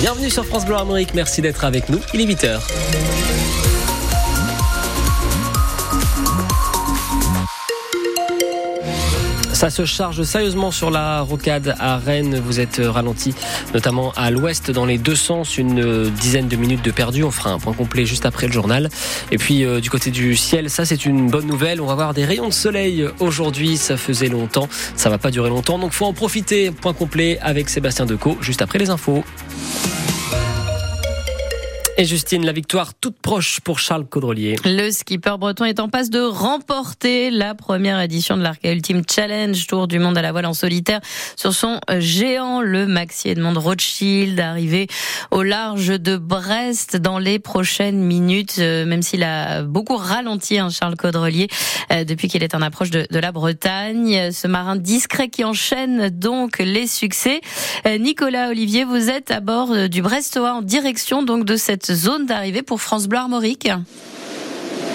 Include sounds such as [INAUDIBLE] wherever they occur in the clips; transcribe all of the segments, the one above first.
Bienvenue sur France Bleu Armorique, merci d'être avec nous. Il est 8h. Ça se charge sérieusement sur la rocade à Rennes. Vous êtes ralenti, notamment à l'ouest, dans les deux sens, une dizaine de minutes de perdu. On fera un point complet juste après le journal. Et puis, euh, du côté du ciel, ça, c'est une bonne nouvelle. On va avoir des rayons de soleil aujourd'hui. Ça faisait longtemps. Ça va pas durer longtemps. Donc, faut en profiter. Point complet avec Sébastien Decaux, juste après les infos. Et Justine, la victoire toute proche pour Charles Caudrelier. Le skipper breton est en passe de remporter la première édition de l'Arca Ultimate Challenge, Tour du monde à la voile en solitaire, sur son géant, le Maxi Edmond Rothschild, arrivé au large de Brest dans les prochaines minutes, euh, même s'il a beaucoup ralenti, hein, Charles Caudrelier, euh, depuis qu'il est en approche de, de, la Bretagne. Ce marin discret qui enchaîne donc les succès. Euh, Nicolas Olivier, vous êtes à bord du Brestois en direction donc de cette zone d'arrivée pour France Bleu Armorique.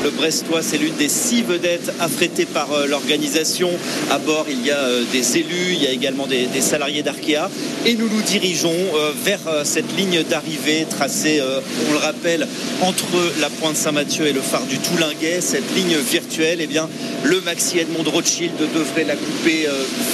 Le Brestois, c'est l'une des six vedettes affrétées par euh, l'organisation. À bord, il y a euh, des élus, il y a également des, salariés d'Arkea. Et nous nous dirigeons euh, vers cette ligne d'arrivée tracée, on le rappelle, entre la pointe Saint-Mathieu et le phare du Toulinguet. Cette ligne virtuelle, eh bien, le Maxi Edmond Rothschild devrait la couper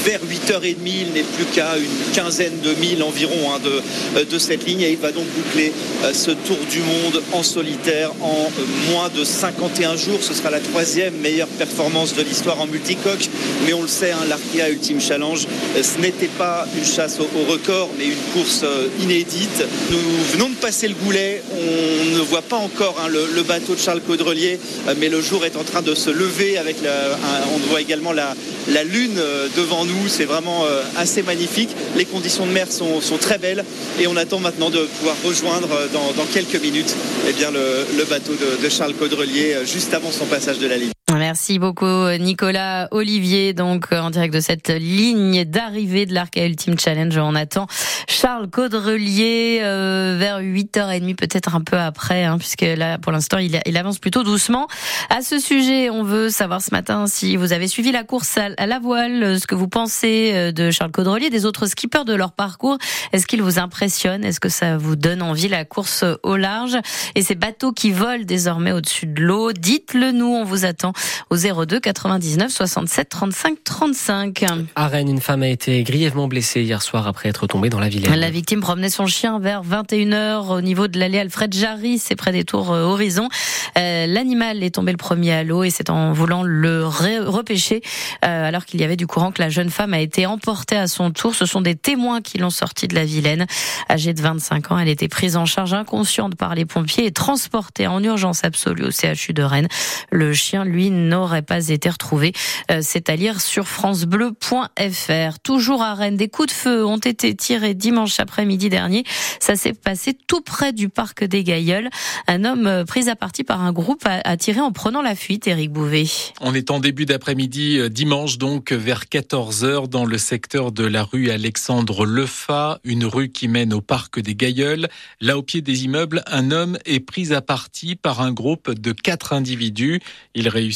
vers 8h30. Il n'est plus qu'à une quinzaine de milles environ hein, de, de cette ligne. Et il va donc boucler ce tour du monde en solitaire en moins de 51 un jours. Ce sera la troisième meilleure performance de l'histoire en multicoque. Mais on le sait, hein, Ultime Challenge, euh, ce n'était pas une chasse au, record, mais une course euh, inédite. Nous venons de passer le goulet. On ne voit pas encore hein, le, bateau de Charles Caudrelier, euh, mais le jour est en train de se lever. Avec on voit également la, la lune devant nous. C'est vraiment assez magnifique. Les conditions de mer sont, très belles et on attend maintenant de pouvoir rejoindre dans, quelques minutes eh bien, le, bateau de Charles Caudrelier juste avant son passage de la ligne. Merci beaucoup Nicolas Olivier, donc en direct de cette ligne d'arrivée de l'Arca Ultime Challenge. On attend Charles Caudrelier euh, vers 8h30, peut-être un peu après, hein, puisque là pour l'instant il, avance plutôt doucement. À ce sujet, on veut savoir ce matin si vous avez suivi la course à, la voile, ce que vous pensez euh, de Charles Caudrelier, des autres skippers de leur parcours. Est-ce qu'il vous impressionne Est-ce que ça vous donne envie la course au large? Et ces bateaux qui volent désormais au-dessus de l'eau Dites-le nous, on vous attend au 02 99 67 35 35. À Rennes, une femme a été grièvement blessée hier soir après être tombée dans la Vilaine. La victime promenait son chien vers 21h au niveau de l'allée Alfred Jarry, c'est près des tours euh, Horizon. Euh, l'animal est tombé le premier à l'eau et c'est en voulant le repêcher euh, alors qu'il y avait du courant que la jeune femme a été emportée à son tour. Ce sont des témoins qui l'ont sortie de la Vilaine. Âgée de 25 ans, elle était prise en charge inconsciente par les pompiers et transportée en urgence absolue au CHU de Rennes. Le chien, lui, n'aurait pas été retrouvé. Euh, c'est à lire sur francebleu.fr. Toujours à Rennes, des coups de feu ont été tirés dimanche après-midi dernier. Ça s'est passé tout près du parc des Gailleuls. Un homme euh, pris à partie par un groupe a tiré en prenant la fuite, Éric Bouvet. On est en début d'après-midi, euh, dimanche donc, vers 14h, dans le secteur de la rue Alexandre Lefa, une rue qui mène au parc des Gailleuls. Là, au pied des immeubles, un homme est pris à partie par un groupe de quatre individus. Il réussit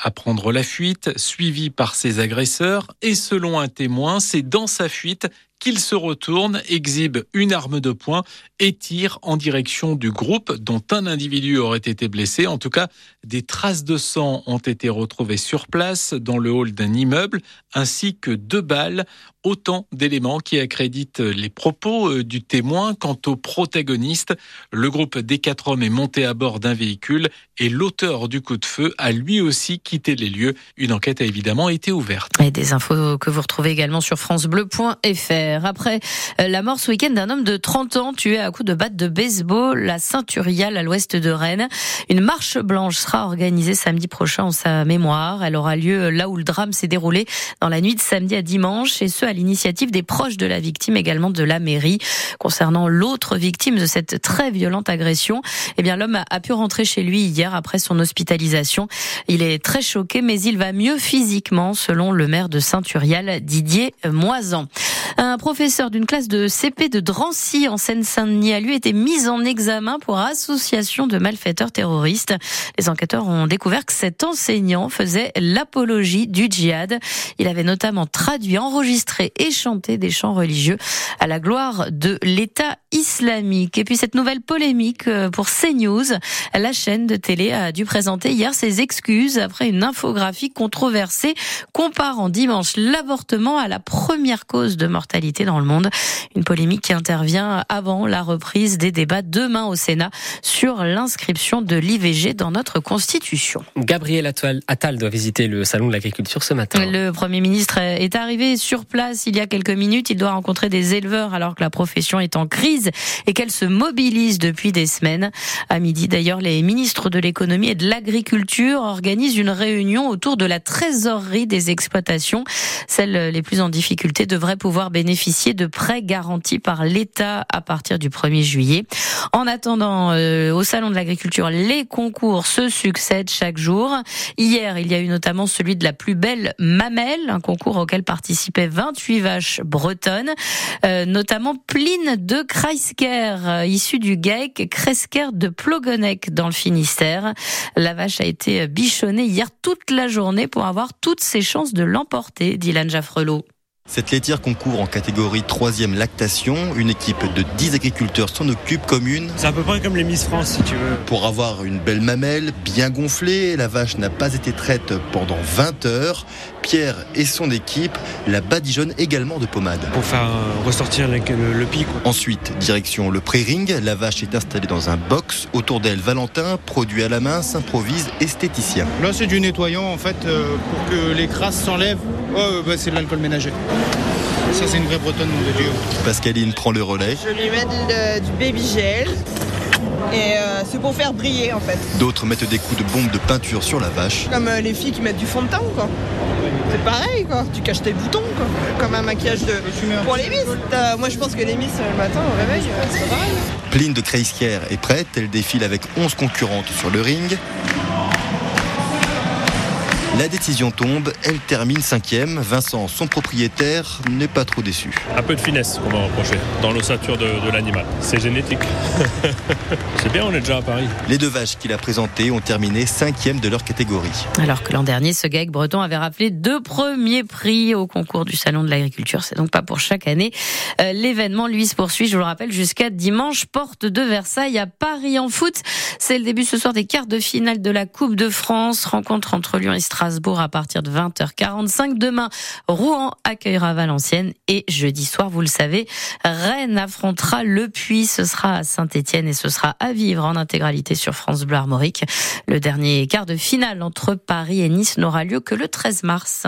à prendre la fuite, suivi par ses agresseurs, et selon un témoin, c'est dans sa fuite qu'il se retourne, exhibe une arme de poing et tire en direction du groupe dont un individu aurait été blessé. En tout cas, des traces de sang ont été retrouvées sur place dans le hall d'un immeuble, ainsi que deux balles, autant d'éléments qui accréditent les propos euh, du témoin. Quant au protagoniste, le groupe des quatre hommes est monté à bord d'un véhicule et l'auteur du coup de feu a lui aussi quitté les lieux. Une enquête a évidemment été ouverte. Et des infos que vous retrouvez également sur francebleu.fr. Après euh, la mort ce week-end d'un homme de 30 ans tué à coups de batte de baseball, la Saint-Urial à l'ouest de Rennes, une marche blanche sera organisée samedi prochain en sa mémoire. Elle aura lieu là où le drame s'est déroulé dans la nuit de samedi à dimanche et ce à l'initiative des proches de la victime, également de la mairie. Concernant l'autre victime de cette très violente agression, eh bien l'homme a pu rentrer chez lui hier après son hospitalisation. Il est très choqué, mais il va mieux physiquement, selon le maire de Saint-Urial, Didier Moisan. Un professeur d'une classe de CP de Drancy en Seine-Saint-Denis a lui été mis en examen pour association de malfaiteurs terroristes. Les enquêteurs ont découvert que cet enseignant faisait l'apologie du djihad. Il avait notamment traduit, enregistré et chanté des chants religieux à la gloire de l'État islamique. Et puis cette nouvelle polémique euh, pour CNews, la chaîne de télé a dû présenter hier ses excuses après une infographie controversée comparant dimanche l'avortement à la première cause de mortalité dans le monde. Une polémique qui intervient avant la reprise des débats demain au Sénat sur l'inscription de l'IVG dans notre Constitution. Gabriel Attal doit visiter le salon de l'agriculture ce matin. Le Premier ministre est arrivé sur place il y a quelques minutes. Il doit rencontrer des éleveurs alors que la profession est en crise et qu'elle se mobilise depuis des semaines. À midi d'ailleurs, les ministres de l'économie et de l'agriculture organisent une réunion autour de la trésorerie des exploitations. Celles les plus en difficulté devraient pouvoir bénéficier de prêts garantis par l'État à partir du 1er juillet. En attendant, euh, au salon de l'agriculture, les concours se succèdent chaque jour. Hier, il y a eu notamment celui de la plus belle mamelle, un concours auquel participaient 28 vaches bretonnes, euh, notamment Pline de Kreisker, euh, issue du GAEC Kresker de Plogonec dans le Finistère. La vache a été bichonnée hier toute la journée pour avoir toutes ses chances de l'emporter, Dylan Jaffrelot. Cette laitière concourt en catégorie 3 lactation. Une équipe de 10 agriculteurs s'en occupe comme une. C'est à peu près comme les Miss France si tu veux. Pour avoir une belle mamelle, bien gonflée, la vache n'a pas été traite pendant 20 heures. Pierre et son équipe la badigeonnent également de pommade. Pour faire euh, ressortir le, le, pic. Ensuite, direction le pré-ring. La vache est installée dans un box. Autour d'elle, Valentin, produit à la main, s'improvise esthéticien. Là, c'est du nettoyant en fait euh, pour que les crasses s'enlèvent. Oh, bah, c'est de l'alcool ménager. Ça, c'est une vraie bretonne, nom de Dieu. Pascaline prend le relais. Je lui mets du baby gel. Et euh, c'est pour faire briller en fait. D'autres mettent des coups de bombe de peinture sur la vache. Comme euh, les filles qui mettent du fond de teint quoi. C'est pareil quoi, tu caches tes boutons quoi. Comme un maquillage de... pour les miss. Moi je pense que les miss le matin au réveil, euh, c'est pareil. Pline de Kreiskier est prête, elle défile avec 11 concurrentes sur le ring. La décision tombe, elle termine cinquième. Vincent, son propriétaire, n'est pas trop déçu. Un peu de finesse qu'on va reprocher dans l'ossature de, de l'animal. C'est génétique. [LAUGHS] C'est bien, on est déjà à Paris. Les deux vaches qu'il a présentées ont terminé cinquième de leur catégorie. Alors que l'an dernier, ce GAEC breton avait rappelé deux premiers prix au concours du Salon de l'Agriculture. C'est donc pas pour chaque année. Euh, l'événement, lui, se poursuit, je vous le rappelle, jusqu'à dimanche, porte de Versailles à Paris en foot. C'est le début ce soir des quarts de finale de la Coupe de France. Rencontre entre Lyon et Strasbourg Strasbourg à partir de 20h45. Demain, Rouen accueillera Valenciennes et jeudi soir, vous le savez, Rennes affrontera Le Puy. Ce sera à Saint-Etienne et ce sera à vivre en intégralité sur France Bleu Armorique. Le dernier quart de finale entre Paris et Nice n'aura lieu que le 13 mars.